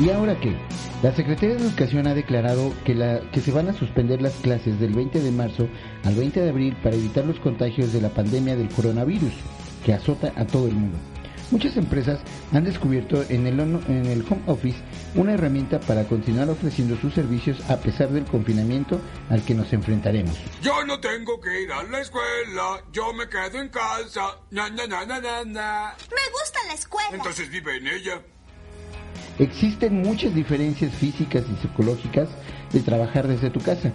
¿Y ahora qué? La Secretaría de Educación ha declarado que, la, que se van a suspender las clases del 20 de marzo al 20 de abril para evitar los contagios de la pandemia del coronavirus que azota a todo el mundo. Muchas empresas han descubierto en el, en el home office una herramienta para continuar ofreciendo sus servicios a pesar del confinamiento al que nos enfrentaremos. Yo no tengo que ir a la escuela, yo me quedo en casa. Na, na, na, na, na, na. Me gusta la escuela. Entonces vive en ella. Existen muchas diferencias físicas y psicológicas de trabajar desde tu casa.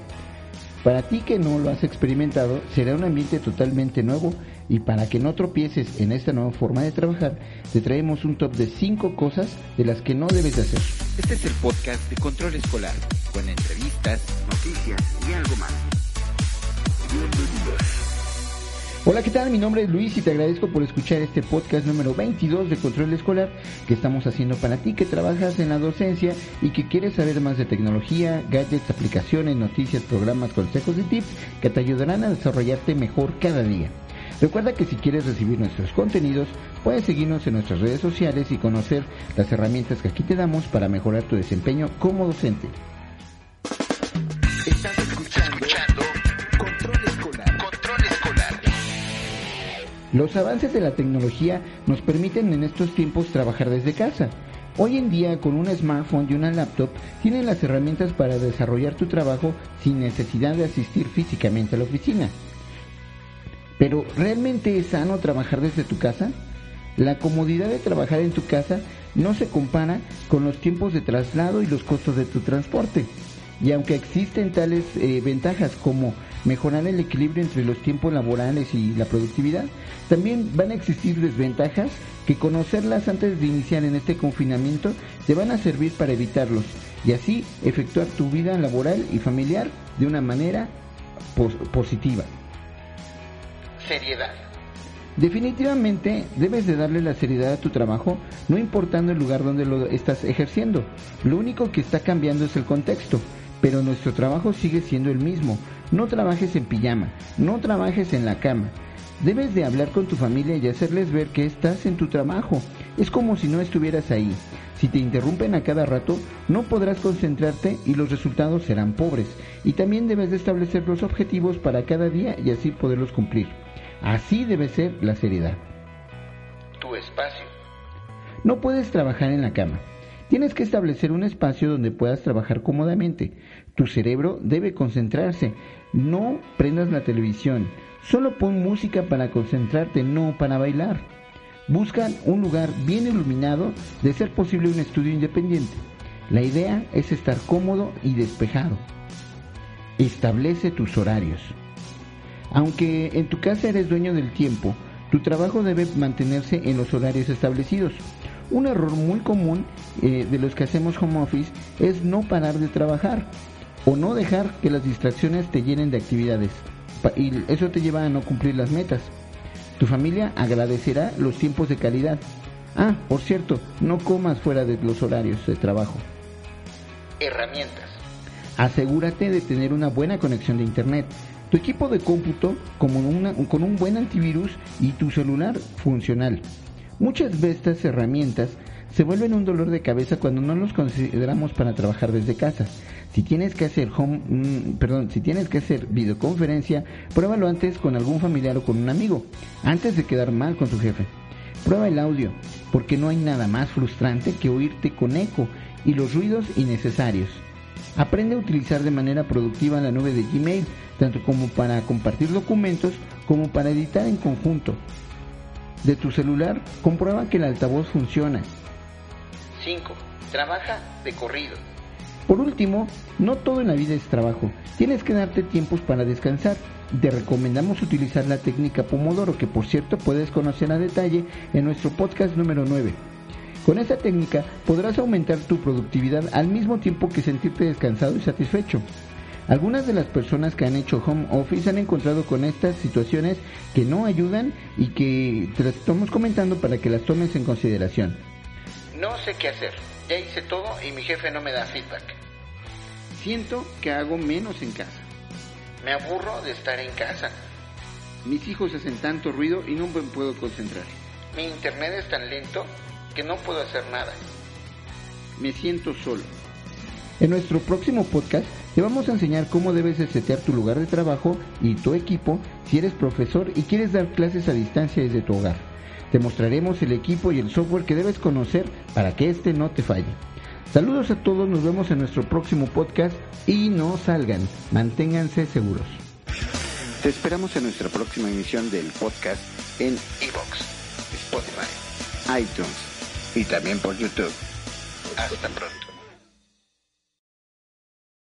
Para ti que no lo has experimentado, será un ambiente totalmente nuevo y para que no tropieces en esta nueva forma de trabajar, te traemos un top de 5 cosas de las que no debes de hacer. Este es el podcast de Control Escolar, con entrevistas, noticias y algo más. Hola, ¿qué tal? Mi nombre es Luis y te agradezco por escuchar este podcast número 22 de Control Escolar que estamos haciendo para ti que trabajas en la docencia y que quieres saber más de tecnología, gadgets, aplicaciones, noticias, programas, consejos y tips que te ayudarán a desarrollarte mejor cada día. Recuerda que si quieres recibir nuestros contenidos, puedes seguirnos en nuestras redes sociales y conocer las herramientas que aquí te damos para mejorar tu desempeño como docente. Los avances de la tecnología nos permiten en estos tiempos trabajar desde casa. Hoy en día con un smartphone y una laptop tienes las herramientas para desarrollar tu trabajo sin necesidad de asistir físicamente a la oficina. Pero ¿realmente es sano trabajar desde tu casa? La comodidad de trabajar en tu casa no se compara con los tiempos de traslado y los costos de tu transporte. Y aunque existen tales eh, ventajas como mejorar el equilibrio entre los tiempos laborales y la productividad, también van a existir desventajas que conocerlas antes de iniciar en este confinamiento te van a servir para evitarlos y así efectuar tu vida laboral y familiar de una manera pos positiva. Seriedad. Definitivamente debes de darle la seriedad a tu trabajo, no importando el lugar donde lo estás ejerciendo. Lo único que está cambiando es el contexto, pero nuestro trabajo sigue siendo el mismo. No trabajes en pijama, no trabajes en la cama. Debes de hablar con tu familia y hacerles ver que estás en tu trabajo. Es como si no estuvieras ahí. Si te interrumpen a cada rato, no podrás concentrarte y los resultados serán pobres. Y también debes de establecer los objetivos para cada día y así poderlos cumplir. Así debe ser la seriedad. Tu espacio. No puedes trabajar en la cama. Tienes que establecer un espacio donde puedas trabajar cómodamente. Tu cerebro debe concentrarse. No prendas la televisión. Solo pon música para concentrarte, no para bailar. Busca un lugar bien iluminado, de ser posible un estudio independiente. La idea es estar cómodo y despejado. Establece tus horarios. Aunque en tu casa eres dueño del tiempo, tu trabajo debe mantenerse en los horarios establecidos. Un error muy común eh, de los que hacemos home office es no parar de trabajar o no dejar que las distracciones te llenen de actividades. Y eso te lleva a no cumplir las metas. Tu familia agradecerá los tiempos de calidad. Ah, por cierto, no comas fuera de los horarios de trabajo. Herramientas. Asegúrate de tener una buena conexión de internet. Tu equipo de cómputo una, con un buen antivirus y tu celular funcional. Muchas de estas herramientas se vuelven un dolor de cabeza cuando no los consideramos para trabajar desde casa. Si tienes que hacer home, mm, perdón, si tienes que hacer videoconferencia, pruébalo antes con algún familiar o con un amigo, antes de quedar mal con tu jefe. Prueba el audio, porque no hay nada más frustrante que oírte con eco y los ruidos innecesarios. Aprende a utilizar de manera productiva la nube de Gmail, tanto como para compartir documentos como para editar en conjunto. De tu celular, comprueba que el altavoz funciona. 5. Trabaja de corrido. Por último, no todo en la vida es trabajo. Tienes que darte tiempos para descansar. Te recomendamos utilizar la técnica Pomodoro, que por cierto puedes conocer a detalle en nuestro podcast número 9. Con esta técnica podrás aumentar tu productividad al mismo tiempo que sentirte descansado y satisfecho. Algunas de las personas que han hecho home office han encontrado con estas situaciones que no ayudan y que te las estamos comentando para que las tomes en consideración. No sé qué hacer. Ya hice todo y mi jefe no me da feedback. Siento que hago menos en casa. Me aburro de estar en casa. Mis hijos hacen tanto ruido y no me puedo concentrar. Mi internet es tan lento que no puedo hacer nada. Me siento solo. En nuestro próximo podcast te vamos a enseñar cómo debes setear tu lugar de trabajo y tu equipo si eres profesor y quieres dar clases a distancia desde tu hogar. Te mostraremos el equipo y el software que debes conocer para que este no te falle. Saludos a todos, nos vemos en nuestro próximo podcast y no salgan, manténganse seguros. Te esperamos en nuestra próxima emisión del podcast en Evox, Spotify, iTunes y también por YouTube. Hasta pronto.